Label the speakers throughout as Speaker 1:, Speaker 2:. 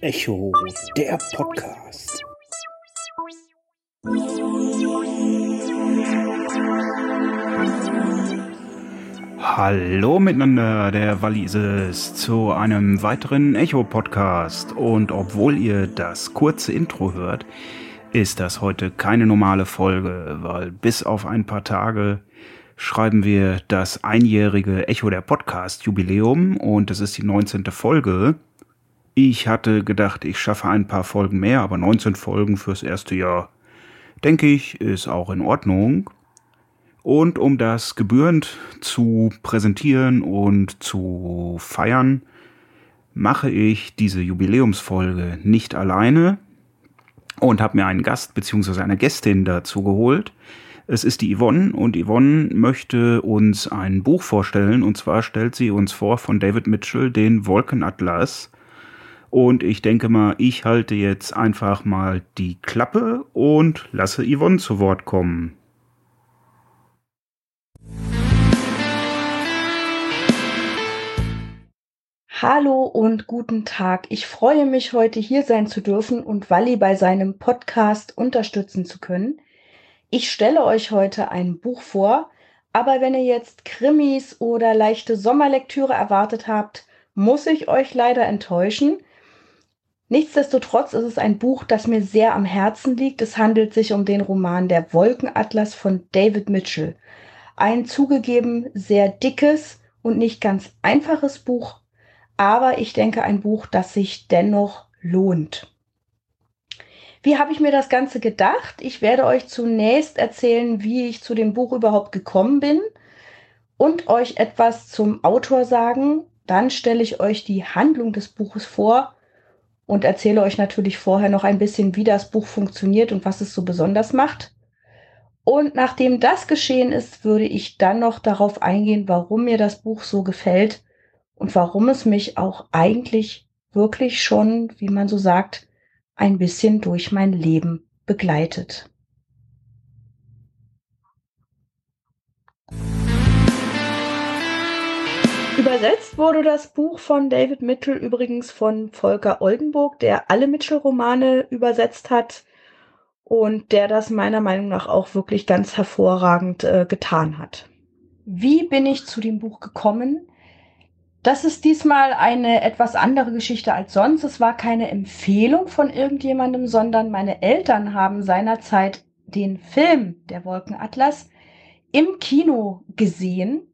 Speaker 1: Echo, der Podcast. Hallo miteinander, der Wallises, zu einem weiteren Echo-Podcast. Und obwohl ihr das kurze Intro hört, ist das heute keine normale Folge, weil bis auf ein paar Tage schreiben wir das einjährige Echo der Podcast Jubiläum und es ist die 19. Folge. Ich hatte gedacht, ich schaffe ein paar Folgen mehr, aber 19 Folgen fürs erste Jahr, denke ich, ist auch in Ordnung. Und um das gebührend zu präsentieren und zu feiern, mache ich diese Jubiläumsfolge nicht alleine und habe mir einen Gast bzw. eine Gästin dazu geholt. Es ist die Yvonne und Yvonne möchte uns ein Buch vorstellen und zwar stellt sie uns vor von David Mitchell den Wolkenatlas. Und ich denke mal, ich halte jetzt einfach mal die Klappe und lasse Yvonne zu Wort kommen.
Speaker 2: Hallo und guten Tag. Ich freue mich, heute hier sein zu dürfen und Walli bei seinem Podcast unterstützen zu können. Ich stelle euch heute ein Buch vor, aber wenn ihr jetzt Krimis oder leichte Sommerlektüre erwartet habt, muss ich euch leider enttäuschen. Nichtsdestotrotz ist es ein Buch, das mir sehr am Herzen liegt. Es handelt sich um den Roman Der Wolkenatlas von David Mitchell. Ein zugegeben sehr dickes und nicht ganz einfaches Buch, aber ich denke ein Buch, das sich dennoch lohnt. Wie habe ich mir das Ganze gedacht? Ich werde euch zunächst erzählen, wie ich zu dem Buch überhaupt gekommen bin und euch etwas zum Autor sagen. Dann stelle ich euch die Handlung des Buches vor und erzähle euch natürlich vorher noch ein bisschen, wie das Buch funktioniert und was es so besonders macht. Und nachdem das geschehen ist, würde ich dann noch darauf eingehen, warum mir das Buch so gefällt und warum es mich auch eigentlich wirklich schon, wie man so sagt, ein bisschen durch mein Leben begleitet. Übersetzt wurde das Buch von David Mitchell übrigens von Volker Oldenburg, der alle Mitchell-Romane übersetzt hat und der das meiner Meinung nach auch wirklich ganz hervorragend äh, getan hat. Wie bin ich zu dem Buch gekommen? Das ist diesmal eine etwas andere Geschichte als sonst. Es war keine Empfehlung von irgendjemandem, sondern meine Eltern haben seinerzeit den Film Der Wolkenatlas im Kino gesehen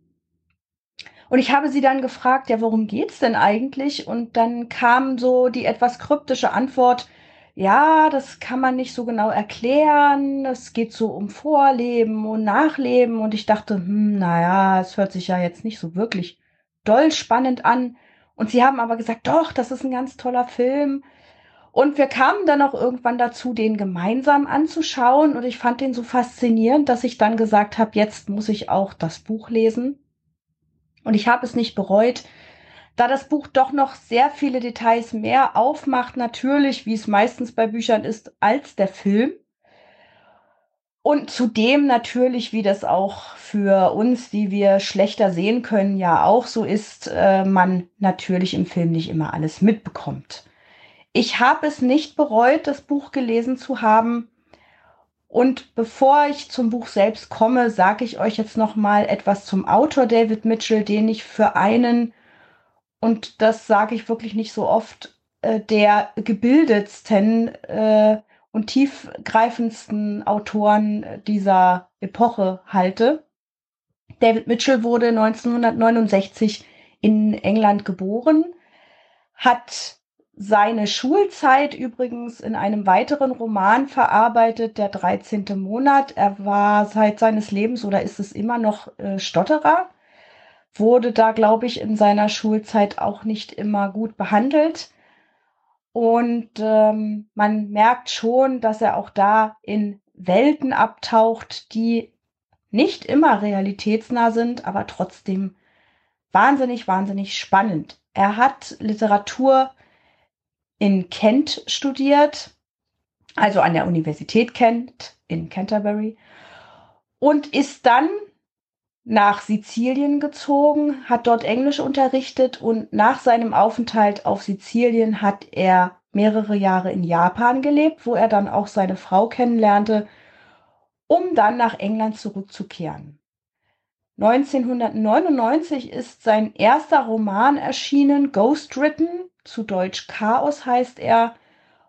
Speaker 2: und ich habe sie dann gefragt, ja, worum geht's denn eigentlich? Und dann kam so die etwas kryptische Antwort, ja, das kann man nicht so genau erklären. Es geht so um Vorleben und Nachleben. Und ich dachte, hm, naja, es hört sich ja jetzt nicht so wirklich doll spannend an. Und sie haben aber gesagt, doch, das ist ein ganz toller Film. Und wir kamen dann auch irgendwann dazu, den gemeinsam anzuschauen. Und ich fand den so faszinierend, dass ich dann gesagt habe, jetzt muss ich auch das Buch lesen. Und ich habe es nicht bereut, da das Buch doch noch sehr viele Details mehr aufmacht, natürlich, wie es meistens bei Büchern ist, als der Film. Und zudem natürlich, wie das auch für uns, die wir schlechter sehen können, ja auch so ist, äh, man natürlich im Film nicht immer alles mitbekommt. Ich habe es nicht bereut, das Buch gelesen zu haben, und bevor ich zum Buch selbst komme, sage ich euch jetzt noch mal etwas zum Autor David Mitchell, den ich für einen und das sage ich wirklich nicht so oft, äh, der gebildetsten äh, und tiefgreifendsten Autoren dieser Epoche halte. David Mitchell wurde 1969 in England geboren, hat seine Schulzeit übrigens in einem weiteren Roman verarbeitet, der 13. Monat. Er war seit seines Lebens oder ist es immer noch äh, Stotterer, wurde da, glaube ich, in seiner Schulzeit auch nicht immer gut behandelt. Und ähm, man merkt schon, dass er auch da in Welten abtaucht, die nicht immer realitätsnah sind, aber trotzdem wahnsinnig, wahnsinnig spannend. Er hat Literatur in Kent studiert, also an der Universität Kent in Canterbury und ist dann nach Sizilien gezogen, hat dort Englisch unterrichtet und nach seinem Aufenthalt auf Sizilien hat er mehrere Jahre in Japan gelebt, wo er dann auch seine Frau kennenlernte, um dann nach England zurückzukehren. 1999 ist sein erster Roman erschienen, Ghostwritten, zu Deutsch Chaos heißt er,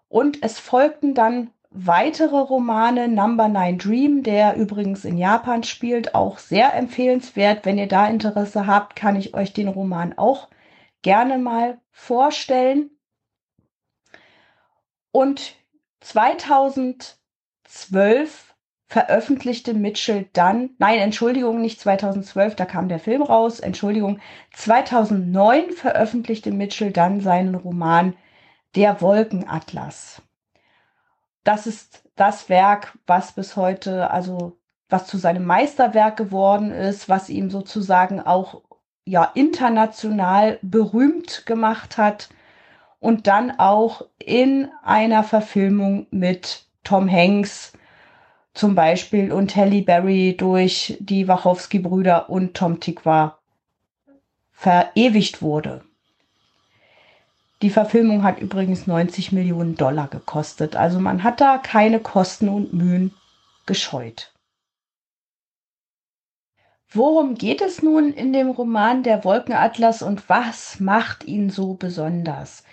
Speaker 2: und es folgten dann weitere Romane, Number Nine Dream, der übrigens in Japan spielt, auch sehr empfehlenswert. Wenn ihr da Interesse habt, kann ich euch den Roman auch gerne mal vorstellen. Und 2012 veröffentlichte Mitchell dann, nein, Entschuldigung, nicht 2012, da kam der Film raus, Entschuldigung, 2009 veröffentlichte Mitchell dann seinen Roman Der Wolkenatlas das ist das Werk, was bis heute, also was zu seinem Meisterwerk geworden ist, was ihm sozusagen auch ja international berühmt gemacht hat und dann auch in einer Verfilmung mit Tom Hanks zum Beispiel und Halle Berry durch die Wachowski-Brüder und Tom Tikva verewigt wurde. Die Verfilmung hat übrigens 90 Millionen Dollar gekostet. Also man hat da keine Kosten und Mühen gescheut. Worum geht es nun in dem Roman Der Wolkenatlas und was macht ihn so besonders?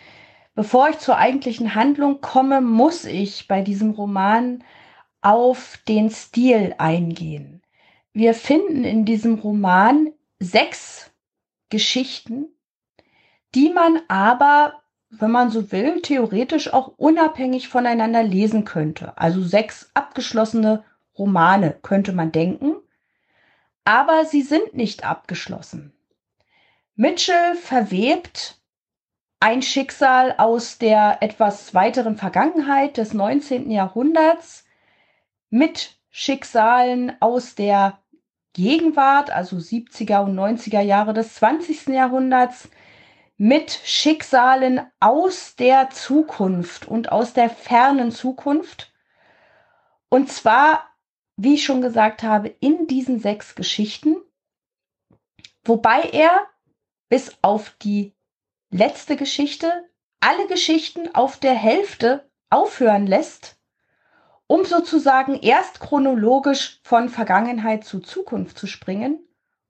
Speaker 2: Bevor ich zur eigentlichen Handlung komme, muss ich bei diesem Roman auf den Stil eingehen. Wir finden in diesem Roman sechs Geschichten, die man aber, wenn man so will, theoretisch auch unabhängig voneinander lesen könnte. Also sechs abgeschlossene Romane könnte man denken, aber sie sind nicht abgeschlossen. Mitchell verwebt ein Schicksal aus der etwas weiteren Vergangenheit des 19. Jahrhunderts mit Schicksalen aus der Gegenwart, also 70er und 90er Jahre des 20. Jahrhunderts, mit Schicksalen aus der Zukunft und aus der fernen Zukunft. Und zwar, wie ich schon gesagt habe, in diesen sechs Geschichten, wobei er bis auf die letzte Geschichte alle Geschichten auf der Hälfte aufhören lässt, um sozusagen erst chronologisch von Vergangenheit zu Zukunft zu springen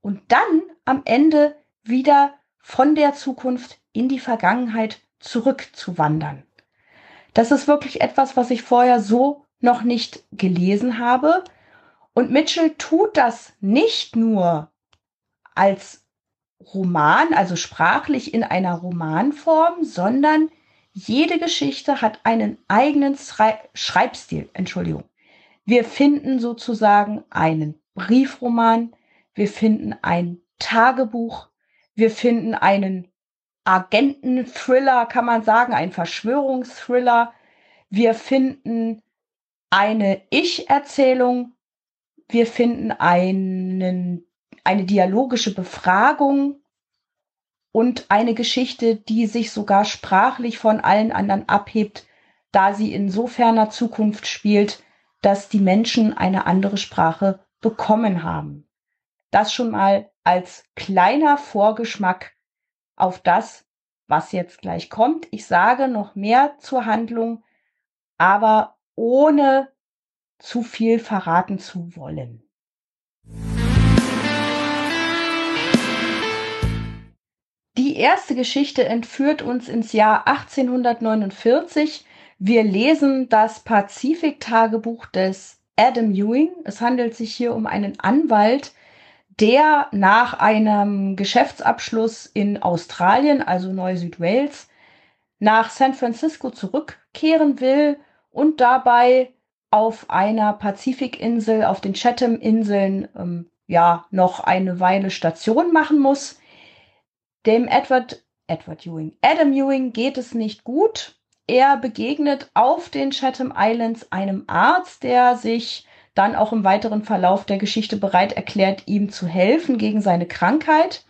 Speaker 2: und dann am Ende wieder von der Zukunft in die Vergangenheit zurückzuwandern. Das ist wirklich etwas, was ich vorher so noch nicht gelesen habe. Und Mitchell tut das nicht nur als Roman, also sprachlich in einer Romanform, sondern jede Geschichte hat einen eigenen Schreibstil. Entschuldigung. Wir finden sozusagen einen Briefroman, wir finden ein Tagebuch, wir finden einen Agenten-Thriller, kann man sagen, ein Verschwörungsthriller. Wir finden eine Ich-Erzählung. Wir finden einen, eine dialogische Befragung und eine Geschichte, die sich sogar sprachlich von allen anderen abhebt, da sie in so ferner Zukunft spielt, dass die Menschen eine andere Sprache bekommen haben. Das schon mal als kleiner Vorgeschmack auf das, was jetzt gleich kommt. Ich sage noch mehr zur Handlung, aber ohne zu viel verraten zu wollen. Die erste Geschichte entführt uns ins Jahr 1849. Wir lesen das Pazifik-Tagebuch des Adam Ewing. Es handelt sich hier um einen Anwalt, der nach einem Geschäftsabschluss in Australien, also Neu-Südwales, nach San Francisco zurückkehren will und dabei auf einer Pazifikinsel, auf den Chatham-Inseln, ähm, ja, noch eine Weile Station machen muss. Dem Edward, Edward Ewing, Adam Ewing geht es nicht gut. Er begegnet auf den Chatham Islands einem Arzt, der sich dann auch im weiteren Verlauf der Geschichte bereit erklärt, ihm zu helfen gegen seine Krankheit.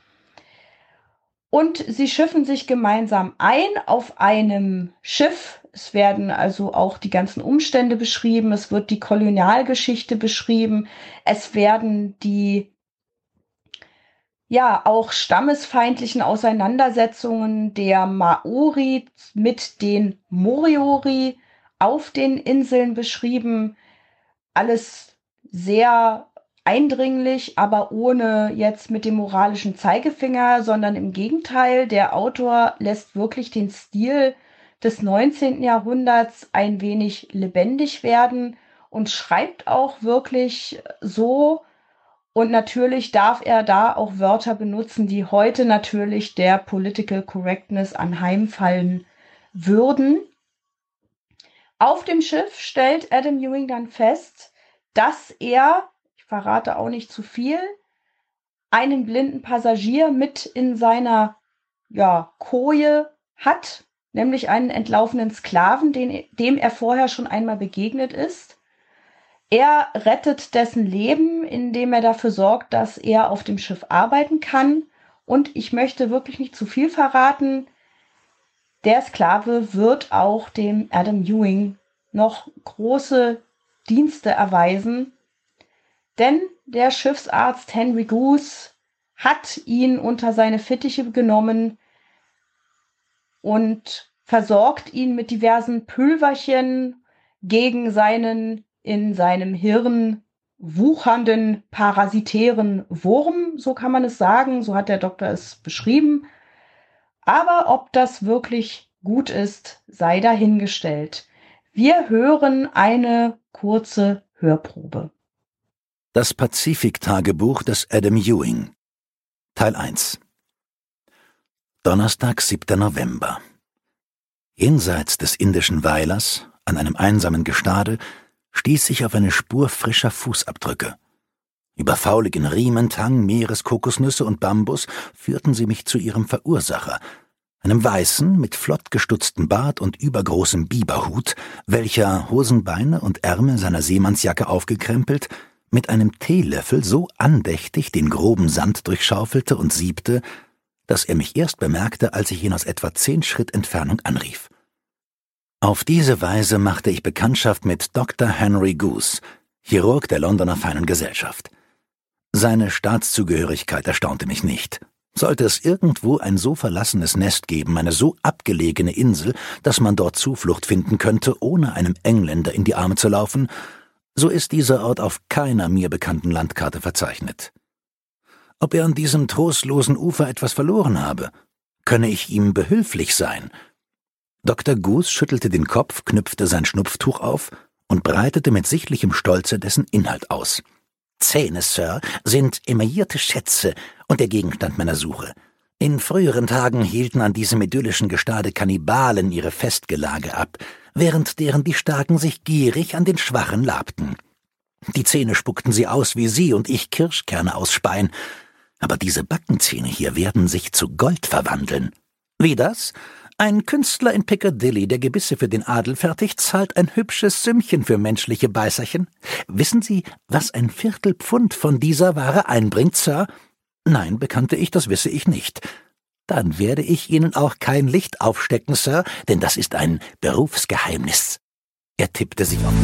Speaker 2: Und sie schiffen sich gemeinsam ein auf einem Schiff. Es werden also auch die ganzen Umstände beschrieben. Es wird die Kolonialgeschichte beschrieben. Es werden die ja auch stammesfeindlichen Auseinandersetzungen der Maori mit den Moriori auf den Inseln beschrieben. Alles sehr eindringlich, aber ohne jetzt mit dem moralischen Zeigefinger, sondern im Gegenteil, der Autor lässt wirklich den Stil des 19. Jahrhunderts ein wenig lebendig werden und schreibt auch wirklich so. Und natürlich darf er da auch Wörter benutzen, die heute natürlich der Political Correctness anheimfallen würden. Auf dem Schiff stellt Adam Ewing dann fest, dass er, ich verrate auch nicht zu viel, einen blinden Passagier mit in seiner ja, Koje hat, nämlich einen entlaufenen Sklaven, den, dem er vorher schon einmal begegnet ist. Er rettet dessen Leben, indem er dafür sorgt, dass er auf dem Schiff arbeiten kann. Und ich möchte wirklich nicht zu viel verraten. Der Sklave wird auch dem Adam Ewing noch große Dienste erweisen, denn der Schiffsarzt Henry Goose hat ihn unter seine Fittiche genommen und versorgt ihn mit diversen Pülverchen gegen seinen in seinem Hirn wuchernden parasitären Wurm, so kann man es sagen, so hat der Doktor es beschrieben. Aber ob das wirklich gut ist, sei dahingestellt. Wir hören eine kurze Hörprobe.
Speaker 3: Das Pazifik-Tagebuch des Adam Ewing. Teil 1. Donnerstag, 7. November. Jenseits des indischen Weilers, an einem einsamen Gestade, stieß ich auf eine Spur frischer Fußabdrücke. Über fauligen Riemen, Tang, Meereskokosnüsse und Bambus führten sie mich zu ihrem Verursacher, einem Weißen mit flott gestutztem Bart und übergroßem Biberhut, welcher Hosenbeine und Ärmel seiner Seemannsjacke aufgekrempelt, mit einem Teelöffel so andächtig den groben Sand durchschaufelte und siebte, dass er mich erst bemerkte, als ich ihn aus etwa zehn Schritt Entfernung anrief. Auf diese Weise machte ich Bekanntschaft mit Dr. Henry Goose, Chirurg der Londoner Feinen Gesellschaft. Seine Staatszugehörigkeit erstaunte mich nicht. Sollte es irgendwo ein so verlassenes Nest geben, eine so abgelegene Insel, dass man dort Zuflucht finden könnte, ohne einem Engländer in die Arme zu laufen, so ist dieser Ort auf keiner mir bekannten Landkarte verzeichnet. Ob er an diesem trostlosen Ufer etwas verloren habe, könne ich ihm behülflich sein. Dr. Goose schüttelte den Kopf, knüpfte sein Schnupftuch auf und breitete mit sichtlichem Stolze dessen Inhalt aus. Zähne, Sir, sind emaillierte Schätze und der Gegenstand meiner Suche. In früheren Tagen hielten an diesem idyllischen Gestade Kannibalen ihre Festgelage ab, während deren die Starken sich gierig an den Schwachen labten. Die Zähne spuckten sie aus, wie sie und ich Kirschkerne ausspeien. Aber diese Backenzähne hier werden sich zu Gold verwandeln. Wie das? Ein Künstler in Piccadilly, der Gebisse für den Adel fertigt, zahlt ein hübsches Sümmchen für menschliche Beißerchen. Wissen Sie, was ein Viertelpfund von dieser Ware einbringt, Sir? Nein, bekannte ich, das wisse ich nicht. Dann werde ich Ihnen auch kein Licht aufstecken, Sir, denn das ist ein Berufsgeheimnis. Er tippte sich auf.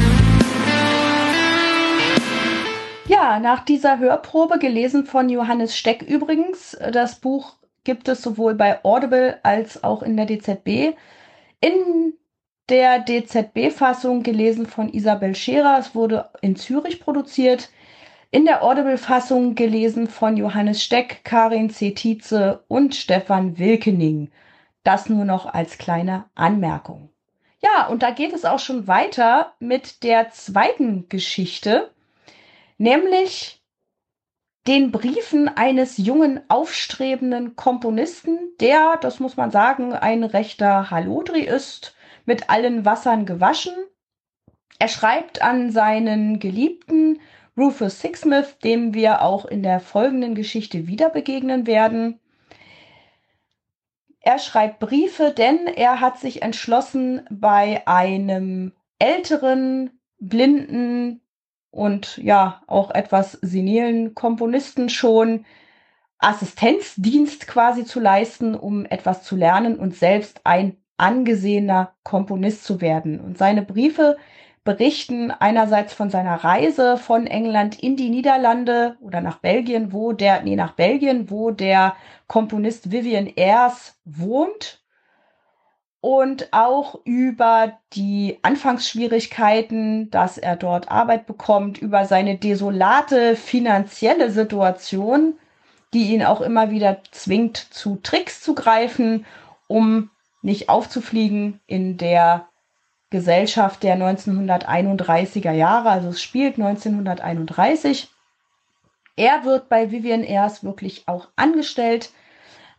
Speaker 2: Ja, nach dieser Hörprobe, gelesen von Johannes Steck übrigens, das Buch gibt es sowohl bei Audible als auch in der DZB. In der DZB-Fassung gelesen von Isabel Scherer. Es wurde in Zürich produziert. In der Audible-Fassung gelesen von Johannes Steck, Karin C. Tietze und Stefan Wilkening. Das nur noch als kleine Anmerkung. Ja, und da geht es auch schon weiter mit der zweiten Geschichte, nämlich den Briefen eines jungen, aufstrebenden Komponisten, der, das muss man sagen, ein rechter Halodri ist, mit allen Wassern gewaschen. Er schreibt an seinen Geliebten Rufus Sixsmith, dem wir auch in der folgenden Geschichte wieder begegnen werden. Er schreibt Briefe, denn er hat sich entschlossen, bei einem älteren, blinden und ja auch etwas senilen Komponisten schon Assistenzdienst quasi zu leisten, um etwas zu lernen und selbst ein angesehener Komponist zu werden. Und seine Briefe berichten einerseits von seiner Reise von England in die Niederlande oder nach Belgien, wo der, nee, nach Belgien, wo der Komponist Vivian Ayres wohnt und auch über die Anfangsschwierigkeiten, dass er dort Arbeit bekommt, über seine desolate finanzielle Situation, die ihn auch immer wieder zwingt, zu Tricks zu greifen, um nicht aufzufliegen in der Gesellschaft der 1931er Jahre, also es spielt 1931. Er wird bei Vivian Ayres wirklich auch angestellt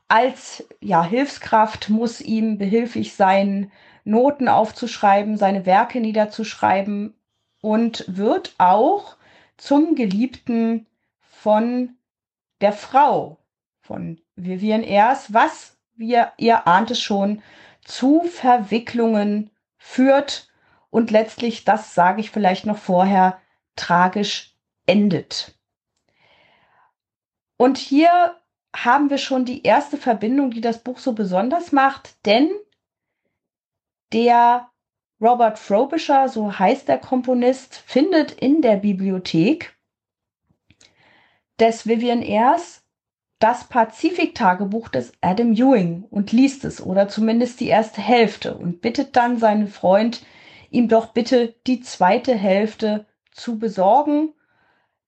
Speaker 2: als ja, Hilfskraft muss ihm behilflich sein, Noten aufzuschreiben, seine Werke niederzuschreiben und wird auch zum Geliebten von der Frau von Vivian Ayres, was, wir, ihr ahnt es schon, zu Verwicklungen führt und letztlich, das sage ich vielleicht noch vorher, tragisch endet. Und hier haben wir schon die erste Verbindung, die das Buch so besonders macht, denn der Robert Frobisher, so heißt der Komponist, findet in der Bibliothek des Vivian Ayres das Pazifik-Tagebuch des Adam Ewing und liest es oder zumindest die erste Hälfte und bittet dann seinen Freund, ihm doch bitte die zweite Hälfte zu besorgen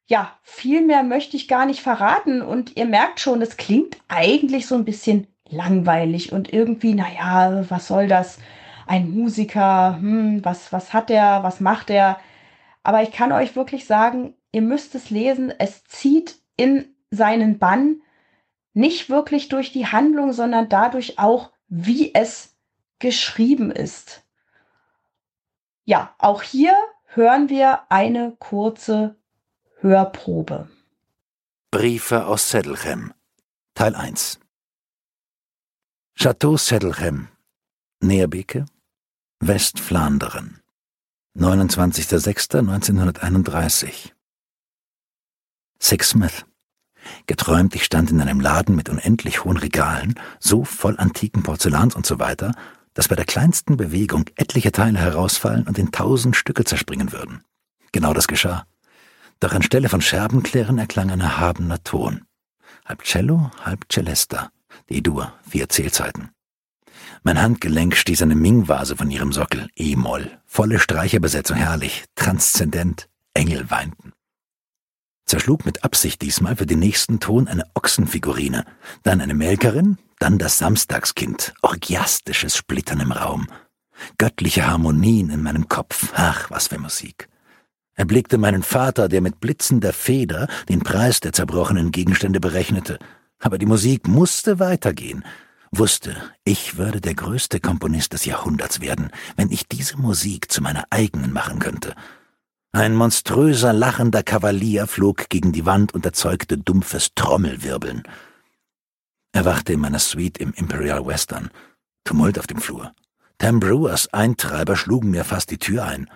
Speaker 2: ja, viel mehr möchte ich gar nicht verraten. Und ihr merkt schon, es klingt eigentlich so ein bisschen langweilig und irgendwie, naja, was soll das? Ein Musiker, hm, was, was hat der, was macht er? Aber ich kann euch wirklich sagen, ihr müsst es lesen. Es zieht in seinen Bann nicht wirklich durch die Handlung, sondern dadurch auch, wie es geschrieben ist. Ja, auch hier hören wir eine kurze Hörprobe.
Speaker 3: Briefe aus Seddelchem Teil 1 Chateau Seddelchem Neerbeke Westflanderen 29.06.1931 Sixsmith Geträumt, ich stand in einem Laden mit unendlich hohen Regalen, so voll antiken Porzellans und so weiter, dass bei der kleinsten Bewegung etliche Teile herausfallen und in tausend Stücke zerspringen würden. Genau das geschah. Doch anstelle von Scherbenklirren erklang ein erhabener Ton. Halb Cello, halb Celesta, D-Dur, vier Zählzeiten. Mein Handgelenk stieß eine Ming-Vase von ihrem Sockel, E-Moll, volle Streicherbesetzung, herrlich, transzendent, Engel weinten. Zerschlug mit Absicht diesmal für den nächsten Ton eine Ochsenfigurine, dann eine Melkerin, dann das Samstagskind, orgiastisches Splittern im Raum. Göttliche Harmonien in meinem Kopf, ach, was für Musik. Er blickte meinen Vater, der mit blitzender Feder den Preis der zerbrochenen Gegenstände berechnete. Aber die Musik musste weitergehen, wusste, ich würde der größte Komponist des Jahrhunderts werden, wenn ich diese Musik zu meiner eigenen machen könnte. Ein monströser, lachender Kavalier flog gegen die Wand und erzeugte dumpfes Trommelwirbeln. Er wachte in meiner Suite im Imperial Western. Tumult auf dem Flur. Tam Brewers Eintreiber schlugen mir fast die Tür ein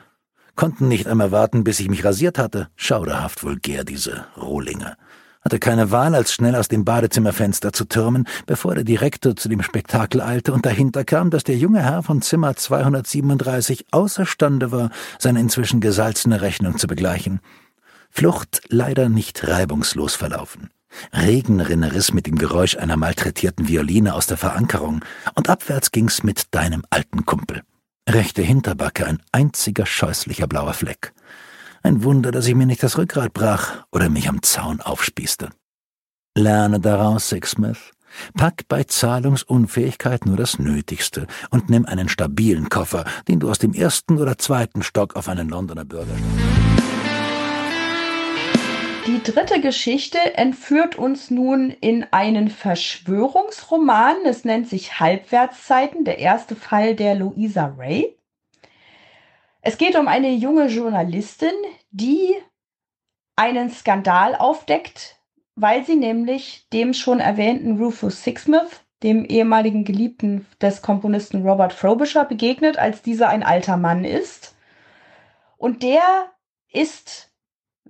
Speaker 3: konnten nicht einmal warten, bis ich mich rasiert hatte. Schauderhaft vulgär, diese Rohlinge. Hatte keine Wahl, als schnell aus dem Badezimmerfenster zu türmen, bevor der Direktor zu dem Spektakel eilte und dahinter kam, dass der junge Herr von Zimmer 237 außerstande war, seine inzwischen gesalzene Rechnung zu begleichen. Flucht leider nicht reibungslos verlaufen. Regenrinne riss mit dem Geräusch einer malträtierten Violine aus der Verankerung, und abwärts ging's mit deinem alten Kumpel. Rechte Hinterbacke ein einziger scheußlicher blauer Fleck. Ein Wunder, dass ich mir nicht das Rückgrat brach oder mich am Zaun aufspießte. Lerne daraus, Sixsmith. Pack bei Zahlungsunfähigkeit nur das Nötigste und nimm einen stabilen Koffer, den du aus dem ersten oder zweiten Stock auf einen Londoner Bürger
Speaker 2: die dritte Geschichte entführt uns nun in einen Verschwörungsroman. Es nennt sich Halbwertszeiten, der erste Fall der Louisa Ray. Es geht um eine junge Journalistin, die einen Skandal aufdeckt, weil sie nämlich dem schon erwähnten Rufus Sixsmith, dem ehemaligen Geliebten des Komponisten Robert Frobisher, begegnet, als dieser ein alter Mann ist. Und der ist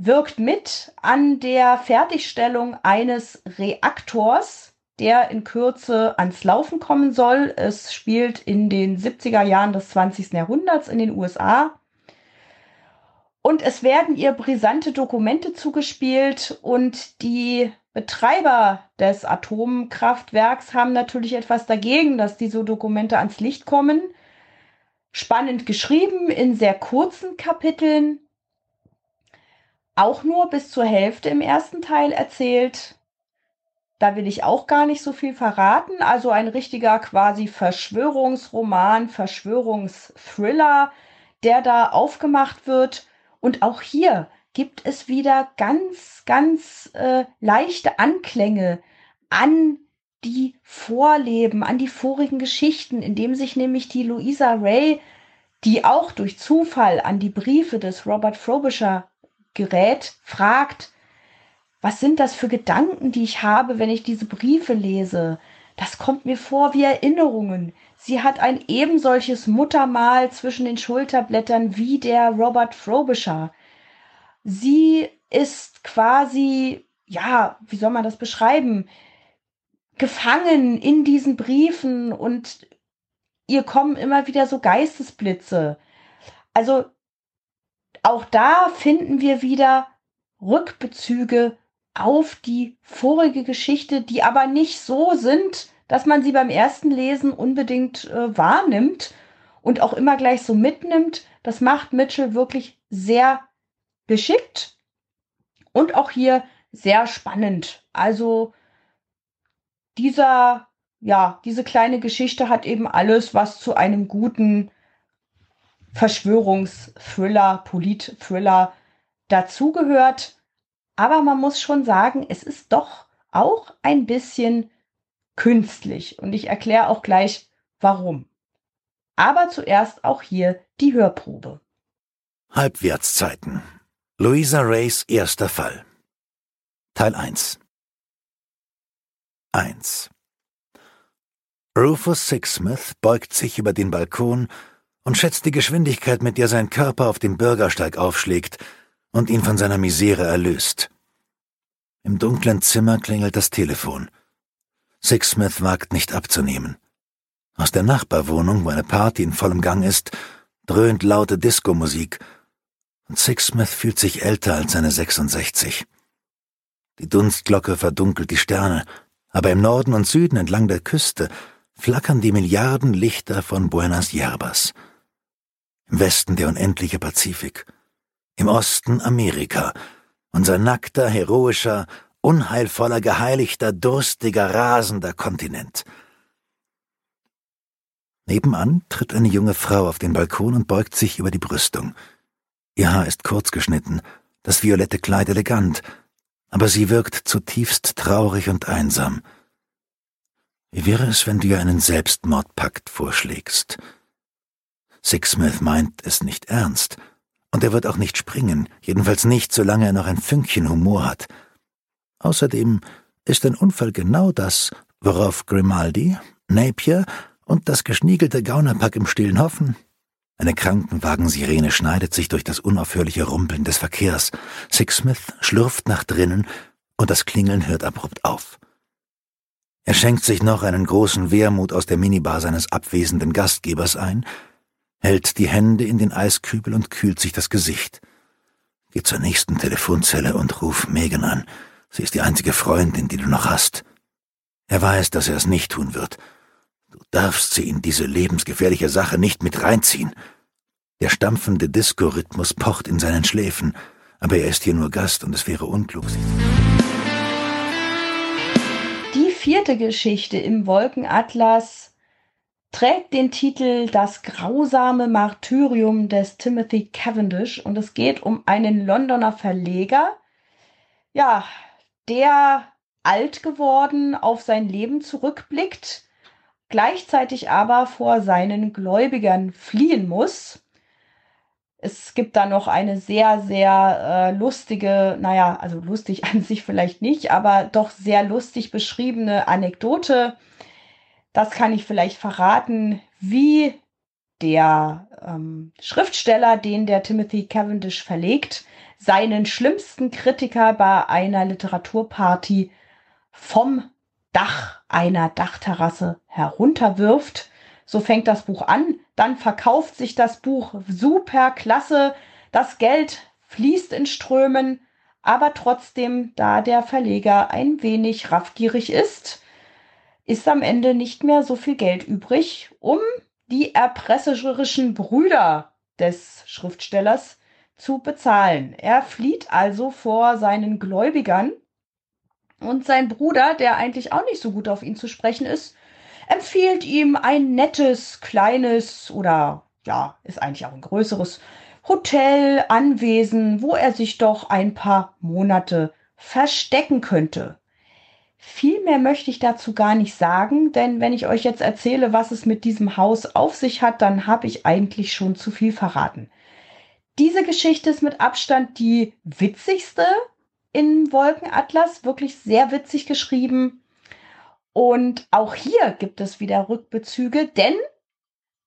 Speaker 2: wirkt mit an der Fertigstellung eines Reaktors, der in Kürze ans Laufen kommen soll. Es spielt in den 70er Jahren des 20. Jahrhunderts in den USA. Und es werden ihr brisante Dokumente zugespielt und die Betreiber des Atomkraftwerks haben natürlich etwas dagegen, dass diese Dokumente ans Licht kommen. Spannend geschrieben in sehr kurzen Kapiteln, auch nur bis zur Hälfte im ersten Teil erzählt. Da will ich auch gar nicht so viel verraten. Also ein richtiger quasi Verschwörungsroman, Verschwörungsthriller, der da aufgemacht wird. Und auch hier gibt es wieder ganz, ganz äh, leichte Anklänge an die Vorleben, an die vorigen Geschichten, indem sich nämlich die Louisa Ray, die auch durch Zufall an die Briefe des Robert Frobisher gerät, fragt, was sind das für Gedanken, die ich habe, wenn ich diese Briefe lese? Das kommt mir vor wie Erinnerungen. Sie hat ein ebensolches Muttermal zwischen den Schulterblättern wie der Robert Frobisher. Sie ist quasi, ja, wie soll man das beschreiben? Gefangen in diesen Briefen und ihr kommen immer wieder so Geistesblitze. Also auch da finden wir wieder Rückbezüge auf die vorige Geschichte, die aber nicht so sind, dass man sie beim ersten Lesen unbedingt äh, wahrnimmt und auch immer gleich so mitnimmt. Das macht Mitchell wirklich sehr geschickt und auch hier sehr spannend. Also dieser, ja, diese kleine Geschichte hat eben alles, was zu einem guten Verschwörungsthriller, Polit-Thriller dazugehört. Aber man muss schon sagen, es ist doch auch ein bisschen künstlich. Und ich erkläre auch gleich, warum. Aber zuerst auch hier die Hörprobe.
Speaker 3: Halbwertszeiten. Louisa Rays erster Fall. Teil 1 1 Rufus Sixsmith beugt sich über den Balkon und schätzt die Geschwindigkeit, mit der sein Körper auf dem Bürgersteig aufschlägt und ihn von seiner Misere erlöst. Im dunklen Zimmer klingelt das Telefon. Sixsmith wagt nicht abzunehmen. Aus der Nachbarwohnung, wo eine Party in vollem Gang ist, dröhnt laute Diskomusik, und Sixsmith fühlt sich älter als seine 66. Die Dunstglocke verdunkelt die Sterne, aber im Norden und Süden entlang der Küste flackern die Milliarden Lichter von Buenas Yerbas. Im Westen der unendliche Pazifik, im Osten Amerika, unser nackter, heroischer, unheilvoller, geheiligter, durstiger, rasender Kontinent. Nebenan tritt eine junge Frau auf den Balkon und beugt sich über die Brüstung. Ihr Haar ist kurz geschnitten, das violette Kleid elegant, aber sie wirkt zutiefst traurig und einsam. Wie wäre es, wenn du ihr einen Selbstmordpakt vorschlägst? Sixsmith meint es nicht ernst, und er wird auch nicht springen, jedenfalls nicht, solange er noch ein Fünkchen Humor hat. Außerdem ist ein Unfall genau das, worauf Grimaldi, Napier und das geschniegelte Gaunerpack im Stillen hoffen. Eine Krankenwagensirene schneidet sich durch das unaufhörliche Rumpeln des Verkehrs. Sixsmith schlurft nach drinnen und das Klingeln hört abrupt auf. Er schenkt sich noch einen großen Wermut aus der Minibar seines abwesenden Gastgebers ein, hält die Hände in den Eiskübel und kühlt sich das Gesicht. Geh zur nächsten Telefonzelle und ruf Megan an. Sie ist die einzige Freundin, die du noch hast. Er weiß, dass er es nicht tun wird. Du darfst sie in diese lebensgefährliche Sache nicht mit reinziehen. Der stampfende Disco-Rhythmus pocht in seinen Schläfen, aber er ist hier nur Gast und es wäre unklug,
Speaker 2: Die vierte Geschichte im Wolkenatlas trägt den Titel Das grausame Martyrium des Timothy Cavendish und es geht um einen Londoner Verleger, ja, der alt geworden auf sein Leben zurückblickt, gleichzeitig aber vor seinen Gläubigern fliehen muss. Es gibt da noch eine sehr, sehr äh, lustige, naja, also lustig an sich vielleicht nicht, aber doch sehr lustig beschriebene Anekdote. Das kann ich vielleicht verraten, wie der ähm, Schriftsteller, den der Timothy Cavendish verlegt, seinen schlimmsten Kritiker bei einer Literaturparty vom Dach einer Dachterrasse herunterwirft. So fängt das Buch an. Dann verkauft sich das Buch super klasse. Das Geld fließt in Strömen, aber trotzdem, da der Verleger ein wenig raffgierig ist, ist am Ende nicht mehr so viel Geld übrig, um die erpresserischen Brüder des Schriftstellers zu bezahlen. Er flieht also vor seinen Gläubigern und sein Bruder, der eigentlich auch nicht so gut auf ihn zu sprechen ist, empfiehlt ihm ein nettes, kleines oder ja, ist eigentlich auch ein größeres Hotel, Anwesen, wo er sich doch ein paar Monate verstecken könnte. Viel mehr möchte ich dazu gar nicht sagen, denn wenn ich euch jetzt erzähle, was es mit diesem Haus auf sich hat, dann habe ich eigentlich schon zu viel verraten. Diese Geschichte ist mit Abstand die witzigste in Wolkenatlas, wirklich sehr witzig geschrieben. Und auch hier gibt es wieder Rückbezüge, denn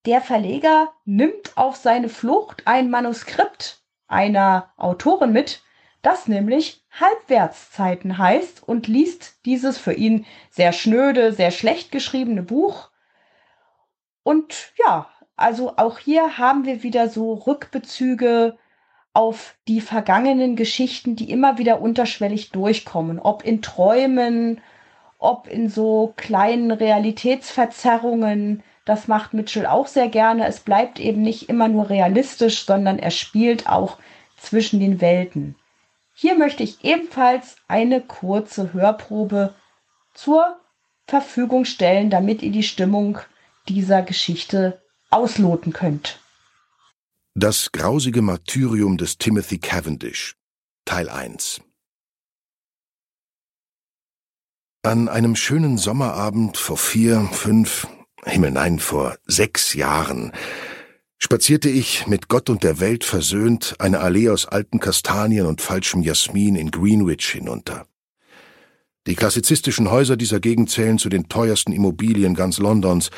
Speaker 2: der Verleger nimmt auf seine Flucht ein Manuskript einer Autorin mit, das nämlich Halbwertszeiten heißt und liest dieses für ihn sehr schnöde, sehr schlecht geschriebene Buch. Und ja, also auch hier haben wir wieder so Rückbezüge auf die vergangenen Geschichten, die immer wieder unterschwellig durchkommen, ob in Träumen, ob in so kleinen Realitätsverzerrungen, das macht Mitchell auch sehr gerne. Es bleibt eben nicht immer nur realistisch, sondern er spielt auch zwischen den Welten. Hier möchte ich ebenfalls eine kurze Hörprobe zur Verfügung stellen, damit ihr die Stimmung dieser Geschichte ausloten könnt.
Speaker 4: Das grausige Martyrium des Timothy Cavendish Teil 1 An einem schönen Sommerabend vor vier, fünf, Himmel nein, vor sechs Jahren spazierte ich mit Gott und der Welt versöhnt eine Allee aus alten Kastanien und falschem Jasmin in Greenwich hinunter. Die klassizistischen Häuser dieser Gegend zählen zu den teuersten Immobilien ganz Londons,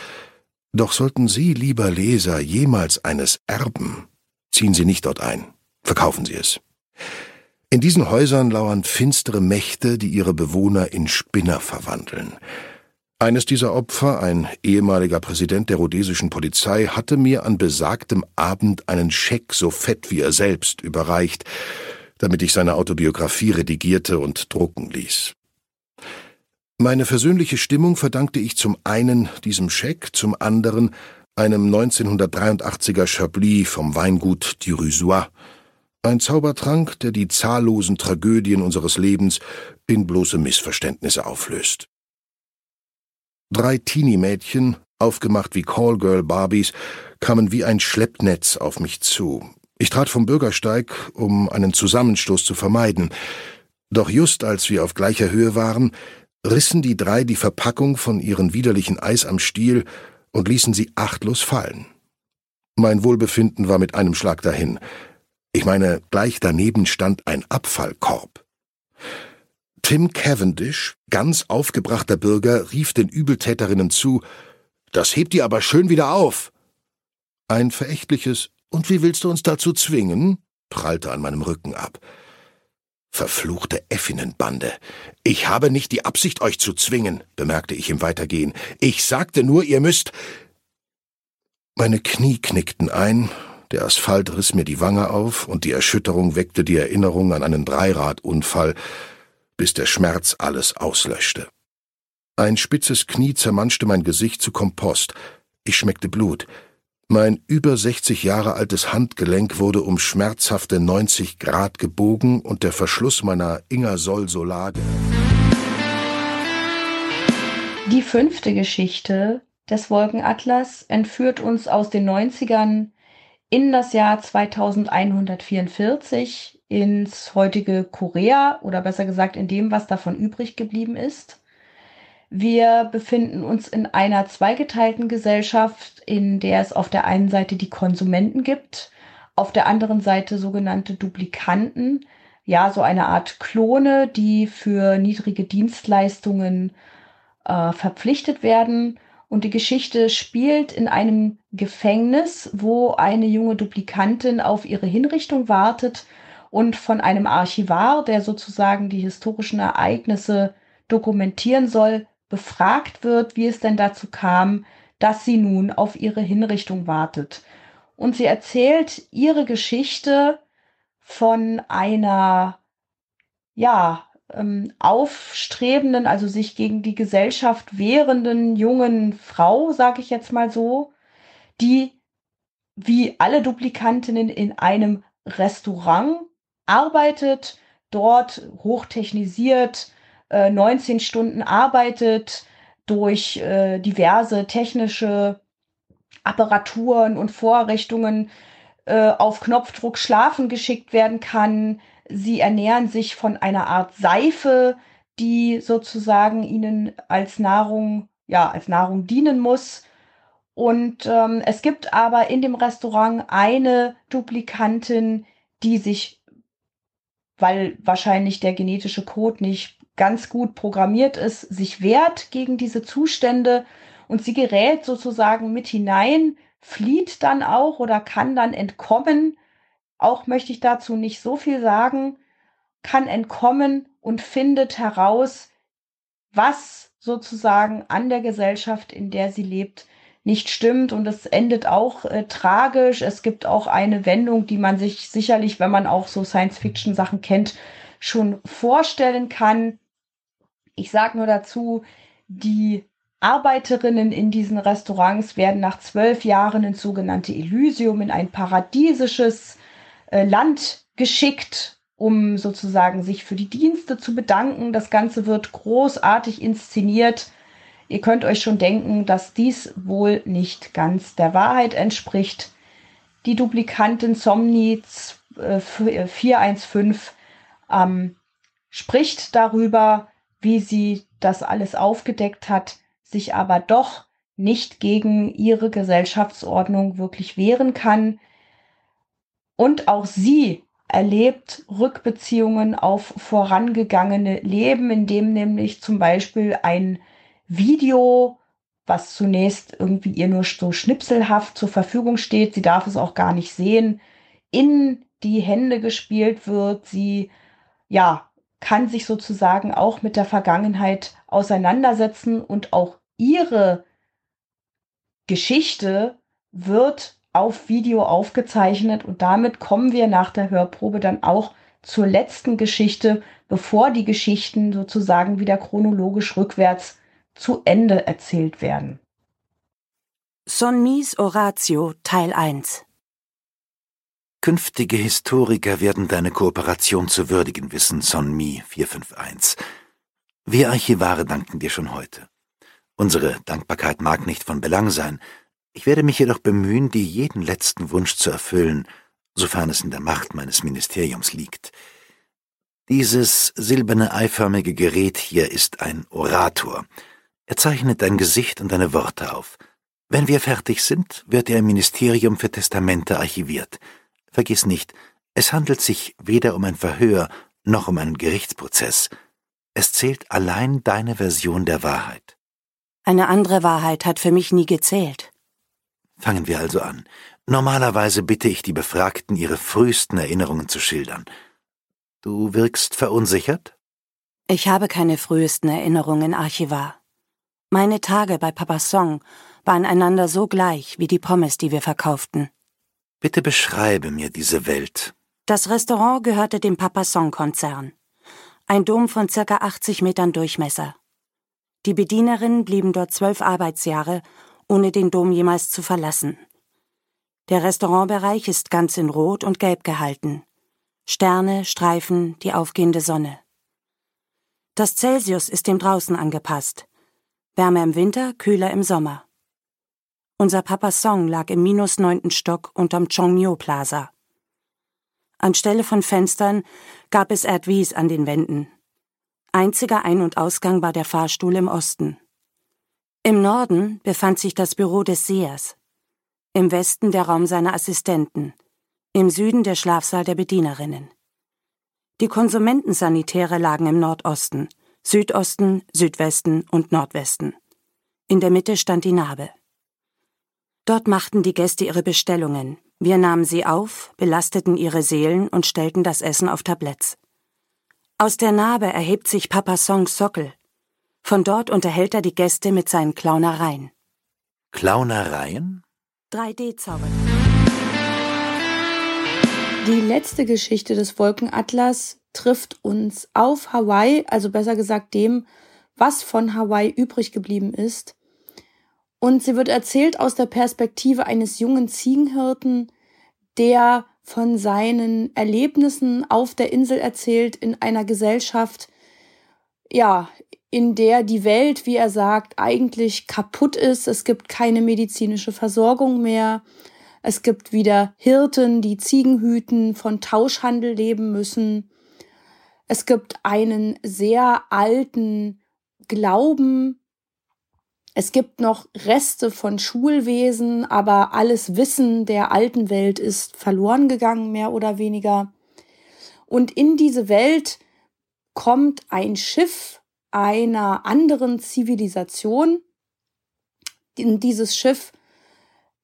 Speaker 4: doch sollten Sie, lieber Leser, jemals eines erben, ziehen Sie nicht dort ein, verkaufen Sie es. In diesen Häusern lauern finstere Mächte, die ihre Bewohner in Spinner verwandeln. Eines dieser Opfer, ein ehemaliger Präsident der rhodesischen Polizei, hatte mir an besagtem Abend einen Scheck so fett wie er selbst überreicht, damit ich seine Autobiografie redigierte und drucken ließ. Meine versöhnliche Stimmung verdankte ich zum einen diesem Scheck, zum anderen einem 1983er Chablis vom Weingut Rusois, ein Zaubertrank, der die zahllosen Tragödien unseres Lebens in bloße Missverständnisse auflöst. Drei Teenie-Mädchen, aufgemacht wie Callgirl-Barbies, kamen wie ein Schleppnetz auf mich zu. Ich trat vom Bürgersteig, um einen Zusammenstoß zu vermeiden. Doch just als wir auf gleicher Höhe waren, rissen die drei die Verpackung von ihren widerlichen Eis am Stiel und ließen sie achtlos fallen. Mein Wohlbefinden war mit einem Schlag dahin. Ich meine, gleich daneben stand ein Abfallkorb. Tim Cavendish, ganz aufgebrachter Bürger, rief den Übeltäterinnen zu Das hebt ihr aber schön wieder auf. Ein verächtliches Und wie willst du uns dazu zwingen? prallte an meinem Rücken ab. Verfluchte Effinenbande. Ich habe nicht die Absicht, euch zu zwingen, bemerkte ich im Weitergehen. Ich sagte nur, ihr müsst. Meine Knie knickten ein, der Asphalt riss mir die Wange auf und die Erschütterung weckte die Erinnerung an einen Dreiradunfall, bis der Schmerz alles auslöschte. Ein spitzes Knie zermanschte mein Gesicht zu Kompost. Ich schmeckte Blut. Mein über 60 Jahre altes Handgelenk wurde um schmerzhafte 90 Grad gebogen und der Verschluss meiner Ingersoll-Solage.
Speaker 2: Die fünfte Geschichte des Wolkenatlas entführt uns aus den 90ern in das Jahr 2144 ins heutige Korea oder besser gesagt in dem, was davon übrig geblieben ist. Wir befinden uns in einer zweigeteilten Gesellschaft, in der es auf der einen Seite die Konsumenten gibt, auf der anderen Seite sogenannte Duplikanten, ja, so eine Art Klone, die für niedrige Dienstleistungen äh, verpflichtet werden. Und die Geschichte spielt in einem Gefängnis, wo eine junge Duplikantin auf ihre Hinrichtung wartet und von einem Archivar, der sozusagen die historischen Ereignisse dokumentieren soll, befragt wird, wie es denn dazu kam, dass sie nun auf ihre Hinrichtung wartet. Und sie erzählt ihre Geschichte von einer, ja, ähm, aufstrebenden, also sich gegen die Gesellschaft wehrenden jungen Frau, sage ich jetzt mal so, die wie alle Duplikantinnen in einem Restaurant arbeitet, dort hochtechnisiert, äh, 19 Stunden arbeitet, durch äh, diverse technische Apparaturen und Vorrichtungen äh, auf Knopfdruck schlafen geschickt werden kann. Sie ernähren sich von einer Art Seife, die sozusagen ihnen als Nahrung, ja, als Nahrung dienen muss. Und ähm, es gibt aber in dem Restaurant eine Duplikantin, die sich, weil wahrscheinlich der genetische Code nicht ganz gut programmiert ist, sich wehrt gegen diese Zustände und sie gerät sozusagen mit hinein, flieht dann auch oder kann dann entkommen. Auch möchte ich dazu nicht so viel sagen, kann entkommen und findet heraus, was sozusagen an der Gesellschaft, in der sie lebt, nicht stimmt und es endet auch äh, tragisch. Es gibt auch eine Wendung, die man sich sicherlich, wenn man auch so Science-Fiction-Sachen kennt, schon vorstellen kann. Ich sage nur dazu, die Arbeiterinnen in diesen Restaurants werden nach zwölf Jahren ins sogenannte Elysium, in ein paradiesisches äh, Land geschickt, um sozusagen sich für die Dienste zu bedanken. Das Ganze wird großartig inszeniert. Ihr könnt euch schon denken, dass dies wohl nicht ganz der Wahrheit entspricht. Die Duplikantin Somni 415 ähm, spricht darüber, wie sie das alles aufgedeckt hat, sich aber doch nicht gegen ihre Gesellschaftsordnung wirklich wehren kann. Und auch sie erlebt Rückbeziehungen auf vorangegangene Leben, in dem nämlich zum Beispiel ein Video, was zunächst irgendwie ihr nur so schnipselhaft zur Verfügung steht. Sie darf es auch gar nicht sehen. In die Hände gespielt wird. Sie, ja, kann sich sozusagen auch mit der Vergangenheit auseinandersetzen und auch ihre Geschichte wird auf Video aufgezeichnet und damit kommen wir nach der Hörprobe dann auch zur letzten Geschichte, bevor die Geschichten sozusagen wieder chronologisch rückwärts zu Ende erzählt werden.
Speaker 5: Sonmis Oratio Teil 1
Speaker 3: Künftige Historiker werden deine Kooperation zu würdigen wissen, Sonmi 451. Wir Archivare danken dir schon heute. Unsere Dankbarkeit mag nicht von Belang sein, ich werde mich jedoch bemühen, dir jeden letzten Wunsch zu erfüllen, sofern es in der Macht meines Ministeriums liegt. Dieses silberne eiförmige Gerät hier ist ein Orator, er zeichnet dein Gesicht und deine Worte auf. Wenn wir fertig sind, wird er im Ministerium für Testamente archiviert. Vergiss nicht, es handelt sich weder um ein Verhör noch um einen Gerichtsprozess. Es zählt allein deine Version der Wahrheit.
Speaker 5: Eine andere Wahrheit hat für mich nie gezählt.
Speaker 3: Fangen wir also an. Normalerweise bitte ich die Befragten, ihre frühesten Erinnerungen zu schildern. Du wirkst verunsichert?
Speaker 5: Ich habe keine frühesten Erinnerungen, Archivar. Meine Tage bei Papa Song waren einander so gleich wie die Pommes, die wir verkauften.
Speaker 3: Bitte beschreibe mir diese Welt.
Speaker 5: Das Restaurant gehörte dem Papa Song Konzern. Ein Dom von circa 80 Metern Durchmesser. Die Bedienerinnen blieben dort zwölf Arbeitsjahre, ohne den Dom jemals zu verlassen. Der Restaurantbereich ist ganz in Rot und Gelb gehalten. Sterne, Streifen, die aufgehende Sonne. Das Celsius ist dem draußen angepasst. Wärmer im Winter, kühler im Sommer. Unser Papa Song lag im minus neunten Stock unterm Chongmyo Plaza. Anstelle von Fenstern gab es Erdwies an den Wänden. Einziger Ein- und Ausgang war der Fahrstuhl im Osten. Im Norden befand sich das Büro des Sehers, im Westen der Raum seiner Assistenten, im Süden der Schlafsaal der Bedienerinnen. Die Konsumentensanitäre lagen im Nordosten, Südosten, Südwesten und Nordwesten. In der Mitte stand die Narbe. Dort machten die Gäste ihre Bestellungen. Wir nahmen sie auf, belasteten ihre Seelen und stellten das Essen auf Tabletts. Aus der Narbe erhebt sich Papa Songs Sockel. Von dort unterhält er die Gäste mit seinen Clownereien.
Speaker 3: Clownereien?
Speaker 5: 3D-Zauber.
Speaker 2: Die letzte Geschichte des Wolkenatlas trifft uns auf Hawaii, also besser gesagt dem, was von Hawaii übrig geblieben ist. Und sie wird erzählt aus der Perspektive eines jungen Ziegenhirten, der von seinen Erlebnissen auf der Insel erzählt in einer Gesellschaft, ja, in der die Welt, wie er sagt, eigentlich kaputt ist. Es gibt keine medizinische Versorgung mehr. Es gibt wieder Hirten, die Ziegen hüten, von Tauschhandel leben müssen. Es gibt einen sehr alten Glauben. Es gibt noch Reste von Schulwesen, aber alles Wissen der alten Welt ist verloren gegangen, mehr oder weniger. Und in diese Welt kommt ein Schiff einer anderen Zivilisation. Dieses Schiff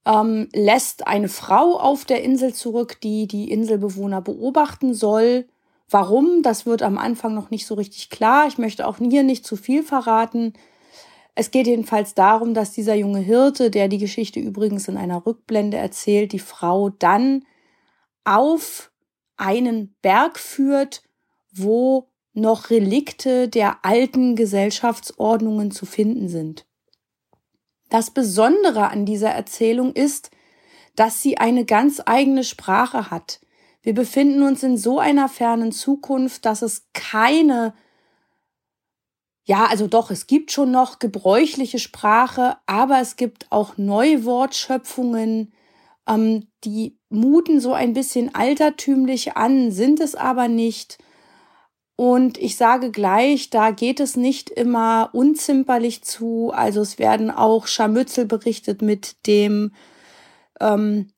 Speaker 2: ähm, lässt eine Frau auf der Insel zurück, die die Inselbewohner beobachten soll. Warum? Das wird am Anfang noch nicht so richtig klar. Ich möchte auch hier nicht zu viel verraten. Es geht jedenfalls darum, dass dieser junge Hirte, der die Geschichte übrigens in einer Rückblende erzählt, die Frau dann auf einen Berg führt, wo noch Relikte der alten Gesellschaftsordnungen zu finden sind. Das Besondere an dieser Erzählung ist, dass sie eine ganz eigene Sprache hat. Wir befinden uns in so einer fernen Zukunft, dass es keine ja, also doch, es gibt schon noch gebräuchliche Sprache, aber es gibt auch Neuwortschöpfungen, ähm, die muten so ein bisschen altertümlich an, sind es aber nicht. Und ich sage gleich, da geht es nicht immer unzimperlich zu. Also es werden auch Scharmützel berichtet mit dem ähm,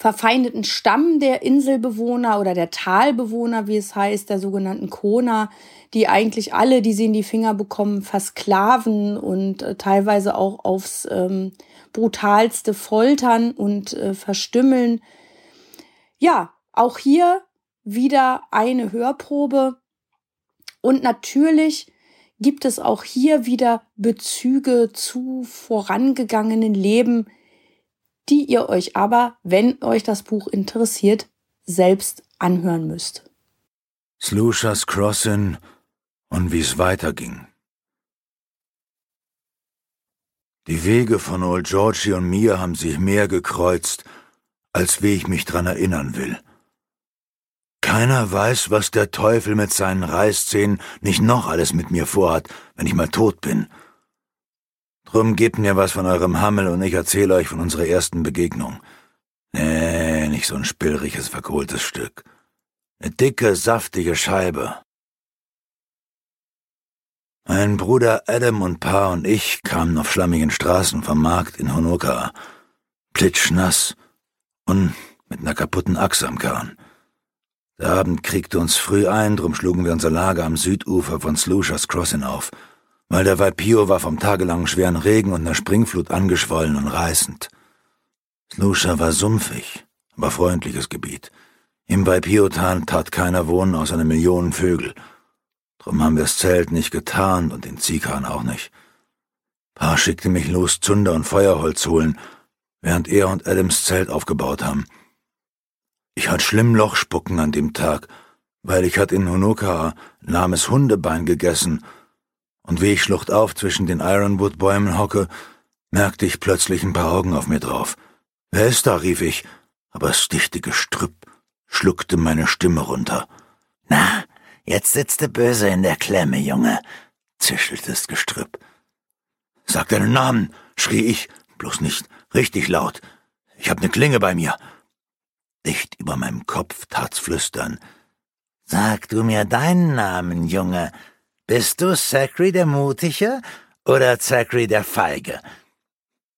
Speaker 2: verfeindeten Stamm der Inselbewohner oder der Talbewohner, wie es heißt, der sogenannten Kona, die eigentlich alle, die sie in die Finger bekommen, versklaven und äh, teilweise auch aufs ähm, brutalste foltern und äh, verstümmeln. Ja, auch hier wieder eine Hörprobe und natürlich gibt es auch hier wieder Bezüge zu vorangegangenen Leben, die ihr euch aber, wenn euch das Buch interessiert, selbst anhören müsst.
Speaker 3: Slushas Crossing und wie es weiterging. Die Wege von Old Georgie und mir haben sich mehr gekreuzt, als wie ich mich dran erinnern will. Keiner weiß, was der Teufel mit seinen Reißzähnen nicht noch alles mit mir vorhat, wenn ich mal tot bin. Drum gebt mir was von eurem Hammel und ich erzähle euch von unserer ersten Begegnung. Nee, nicht so ein spillriges, verkohltes Stück. Eine dicke, saftige Scheibe. Mein Bruder Adam und Pa und ich kamen auf schlammigen Straßen vom Markt in Honoka, plitschnass und mit einer kaputten Achse am Kahn. Der Abend kriegte uns früh ein, drum schlugen wir unser Lager am Südufer von Slushers Crossing auf, weil der Vaipio war vom tagelangen schweren Regen und einer Springflut angeschwollen und reißend. Slusha war sumpfig, aber freundliches Gebiet. Im Vaipio-Tal tat keiner wohnen außer einer Million Vögel. Drum haben wir das Zelt nicht getarnt und den Ziehkahn auch nicht. Pa schickte mich los, Zunder und Feuerholz holen, während er und Adams Zelt aufgebaut haben – ich hatte schlimm Lochspucken an dem Tag, weil ich hat in Honoka lahmes Hundebein gegessen, und wie ich schluchtauf zwischen den Ironwood-Bäumen hocke, merkte ich plötzlich ein paar Augen auf mir drauf. Wer ist da? rief ich, aber das dichte Gestrüpp schluckte meine Stimme runter.
Speaker 6: Na, jetzt sitzt du böse in der Klemme, Junge, zischelte das Gestrüpp.
Speaker 3: Sag deinen Namen, schrie ich, bloß nicht richtig laut. Ich hab ne Klinge bei mir. Dicht über meinem Kopf tat's flüstern.
Speaker 6: Sag du mir deinen Namen, Junge. Bist du Zachary der Mutige oder Zachary der Feige?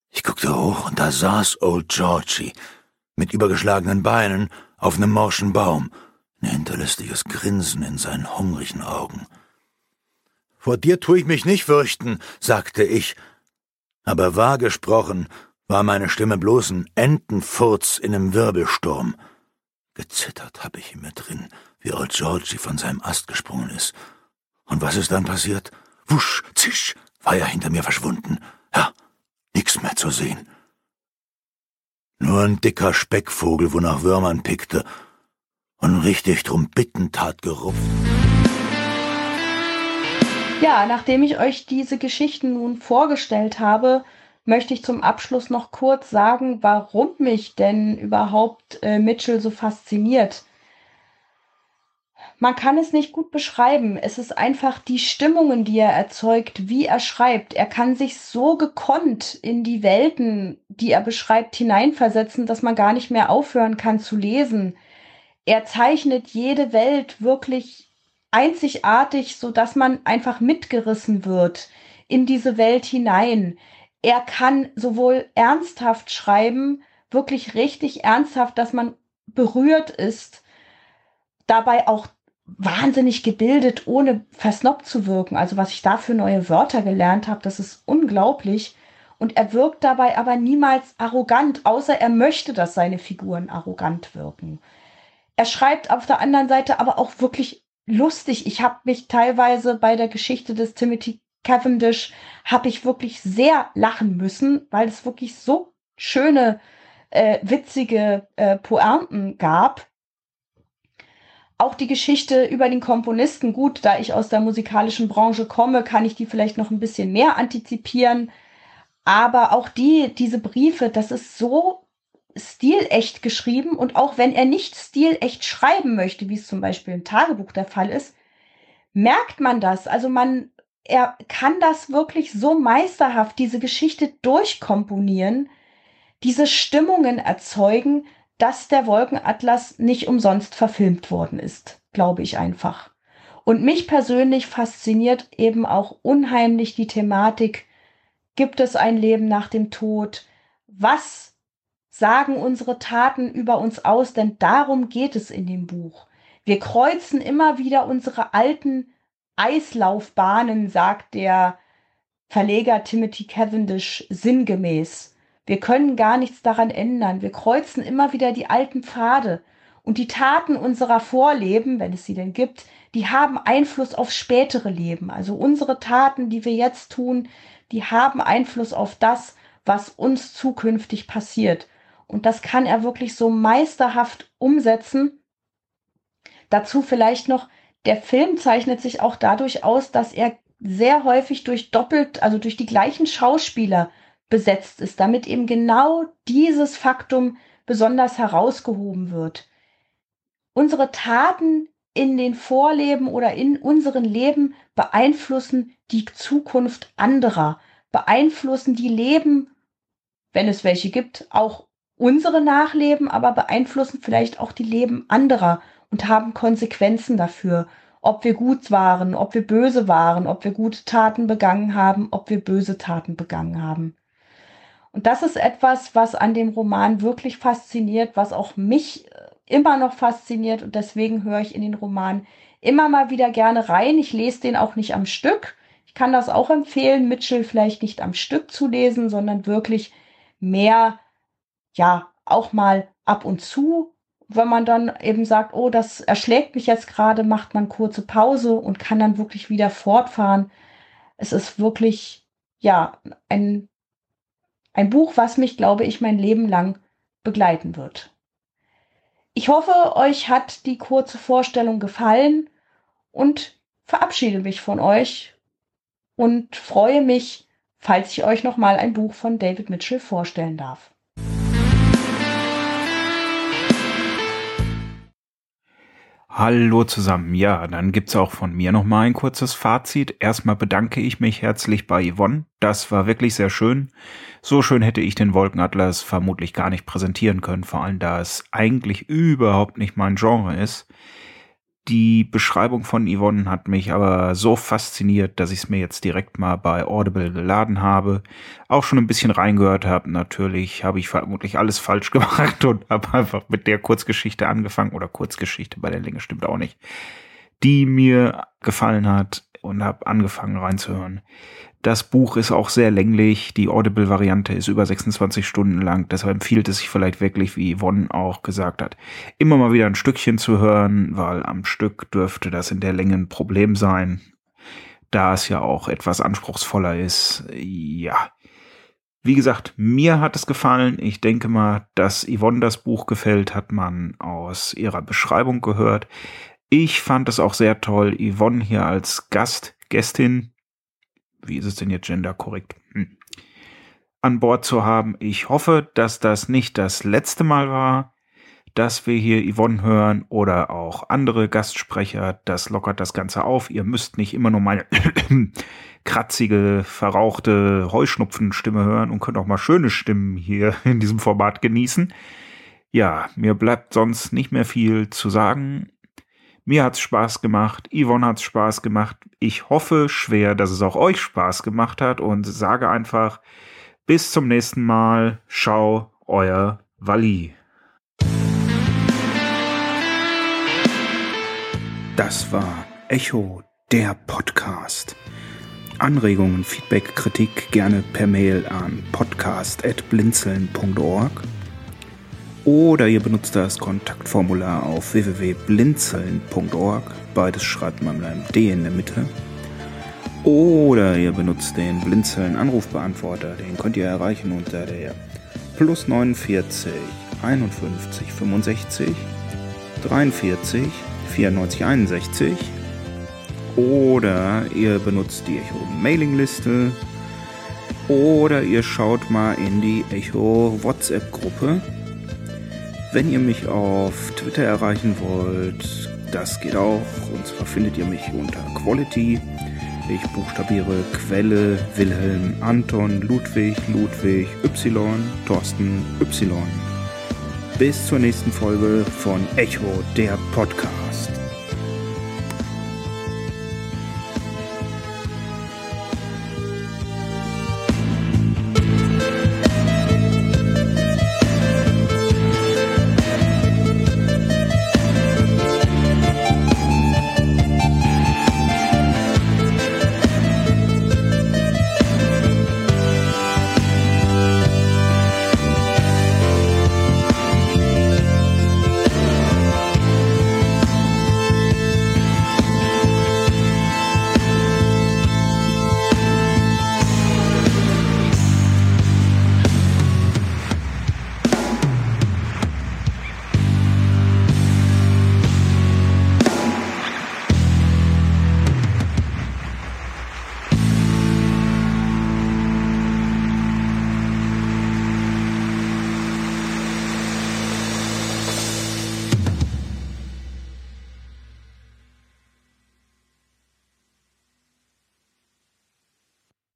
Speaker 3: Ich guckte hoch und da saß Old Georgie mit übergeschlagenen Beinen auf nem morschen Baum, ein hinterlistiges Grinsen in seinen hungrigen Augen. Vor dir tu ich mich nicht fürchten, sagte ich, aber wahr gesprochen war meine Stimme bloß ein Entenfurz in einem Wirbelsturm. Gezittert hab ich in mir drin, wie Old Georgie von seinem Ast gesprungen ist. Und was ist dann passiert? Wusch, zisch, war er hinter mir verschwunden. Ja, nix mehr zu sehen. Nur ein dicker Speckvogel, wo nach Würmern pickte, und richtig drum bittend hat gerupft.
Speaker 2: Ja, nachdem ich euch diese Geschichten nun vorgestellt habe, möchte ich zum Abschluss noch kurz sagen, warum mich denn überhaupt äh, Mitchell so fasziniert. Man kann es nicht gut beschreiben. Es ist einfach die Stimmungen, die er erzeugt, wie er schreibt. Er kann sich so gekonnt in die Welten, die er beschreibt, hineinversetzen, dass man gar nicht mehr aufhören kann zu lesen. Er zeichnet jede Welt wirklich einzigartig, so dass man einfach mitgerissen wird in diese Welt hinein. Er kann sowohl ernsthaft schreiben, wirklich richtig ernsthaft, dass man berührt ist, dabei auch wahnsinnig gebildet, ohne versnobbt zu wirken. Also was ich da für neue Wörter gelernt habe, das ist unglaublich. Und er wirkt dabei aber niemals arrogant, außer er möchte, dass seine Figuren arrogant wirken. Er schreibt auf der anderen Seite aber auch wirklich lustig. Ich habe mich teilweise bei der Geschichte des Timothy Cavendish habe ich wirklich sehr lachen müssen, weil es wirklich so schöne, äh, witzige äh, Pointen gab. Auch die Geschichte über den Komponisten, gut, da ich aus der musikalischen Branche komme, kann ich die vielleicht noch ein bisschen mehr antizipieren. Aber auch die, diese Briefe, das ist so stilecht geschrieben und auch wenn er nicht stilecht schreiben möchte, wie es zum Beispiel im Tagebuch der Fall ist, merkt man das. Also man, er kann das wirklich so meisterhaft, diese Geschichte durchkomponieren, diese Stimmungen erzeugen, dass der Wolkenatlas nicht umsonst verfilmt worden ist, glaube ich einfach. Und mich persönlich fasziniert eben auch unheimlich die Thematik, gibt es ein Leben nach dem Tod? Was sagen unsere Taten über uns aus, denn darum geht es in dem Buch. Wir kreuzen immer wieder unsere alten Eislaufbahnen, sagt der Verleger Timothy Cavendish sinngemäß. Wir können gar nichts daran ändern. Wir kreuzen immer wieder die alten Pfade. Und die Taten unserer Vorleben, wenn es sie denn gibt, die haben Einfluss aufs spätere Leben. Also unsere Taten, die wir jetzt tun, die haben Einfluss auf das, was uns zukünftig passiert. Und das kann er wirklich so meisterhaft umsetzen. Dazu vielleicht noch, der Film zeichnet sich auch dadurch aus, dass er sehr häufig durch doppelt, also durch die gleichen Schauspieler besetzt ist, damit eben genau dieses Faktum besonders herausgehoben wird. Unsere Taten in den Vorleben oder in unseren Leben beeinflussen die Zukunft anderer, beeinflussen die Leben, wenn es welche gibt, auch unsere Nachleben, aber beeinflussen vielleicht auch die Leben anderer und haben Konsequenzen dafür, ob wir gut waren, ob wir böse waren, ob wir gute Taten begangen haben, ob wir böse Taten begangen haben. Und das ist etwas, was an dem Roman wirklich fasziniert, was auch mich äh, immer noch fasziniert und deswegen höre ich in den Roman immer mal wieder gerne rein. Ich lese den auch nicht am Stück. Ich kann das auch empfehlen, Mitchell vielleicht nicht am Stück zu lesen, sondern wirklich mehr ja auch mal ab und zu, wenn man dann eben sagt, oh, das erschlägt mich jetzt gerade, macht man kurze Pause und kann dann wirklich wieder fortfahren. Es ist wirklich, ja, ein, ein Buch, was mich, glaube ich, mein Leben lang begleiten wird. Ich hoffe, euch hat die kurze Vorstellung gefallen und verabschiede mich von euch und freue mich, falls ich euch noch mal ein Buch von David Mitchell vorstellen darf.
Speaker 1: Hallo zusammen. Ja, dann gibt's auch von mir noch mal ein kurzes Fazit. Erstmal bedanke ich mich herzlich bei Yvonne. Das war wirklich sehr schön. So schön hätte ich den Wolkenatlas vermutlich gar nicht präsentieren können, vor allem da es eigentlich überhaupt nicht mein Genre ist. Die Beschreibung von Yvonne hat mich aber so fasziniert, dass ich es mir jetzt direkt mal bei Audible geladen habe. Auch schon ein bisschen reingehört habe. Natürlich habe ich vermutlich alles falsch gemacht und habe einfach mit der Kurzgeschichte angefangen. Oder Kurzgeschichte bei der Länge stimmt auch nicht. Die mir gefallen hat und habe angefangen reinzuhören. Das Buch ist auch sehr länglich. Die Audible-Variante ist über 26 Stunden lang. Deshalb empfiehlt es sich vielleicht wirklich, wie Yvonne auch gesagt hat, immer mal wieder ein Stückchen zu hören, weil am Stück dürfte das in der Länge ein Problem sein. Da es ja auch etwas anspruchsvoller ist. Ja. Wie gesagt, mir hat es gefallen. Ich denke mal, dass Yvonne das Buch gefällt, hat man aus ihrer Beschreibung gehört. Ich fand es auch sehr toll, Yvonne hier als Gast, Gästin, wie ist es denn jetzt genderkorrekt, hm, an Bord zu haben. Ich hoffe, dass das nicht das letzte Mal war, dass wir hier Yvonne hören oder auch andere Gastsprecher. Das lockert das Ganze auf. Ihr müsst nicht immer nur meine kratzige, verrauchte Heuschnupfenstimme hören und könnt auch mal schöne Stimmen hier in diesem Format genießen. Ja, mir bleibt sonst nicht mehr viel zu sagen. Mir hat's Spaß gemacht, Yvonne hat's Spaß gemacht. Ich hoffe schwer, dass es auch euch Spaß gemacht hat und sage einfach bis zum nächsten Mal. Ciao, euer Wally. Das war Echo, der Podcast. Anregungen, Feedback, Kritik gerne per Mail an podcast.blinzeln.org oder ihr benutzt das Kontaktformular auf www.blinzeln.org. Beides schreibt man mit einem D in der Mitte. Oder ihr benutzt den Blinzeln Anrufbeantworter. Den könnt ihr erreichen unter der plus 49 51 65 43 94 61. Oder ihr benutzt die Echo Mailingliste. Oder ihr schaut mal in die Echo WhatsApp Gruppe. Wenn ihr mich auf Twitter erreichen wollt, das geht auch. Und zwar findet ihr mich unter Quality. Ich buchstabiere Quelle, Wilhelm, Anton, Ludwig, Ludwig, Y, Thorsten, Y. Bis zur nächsten Folge von Echo, der Podcast.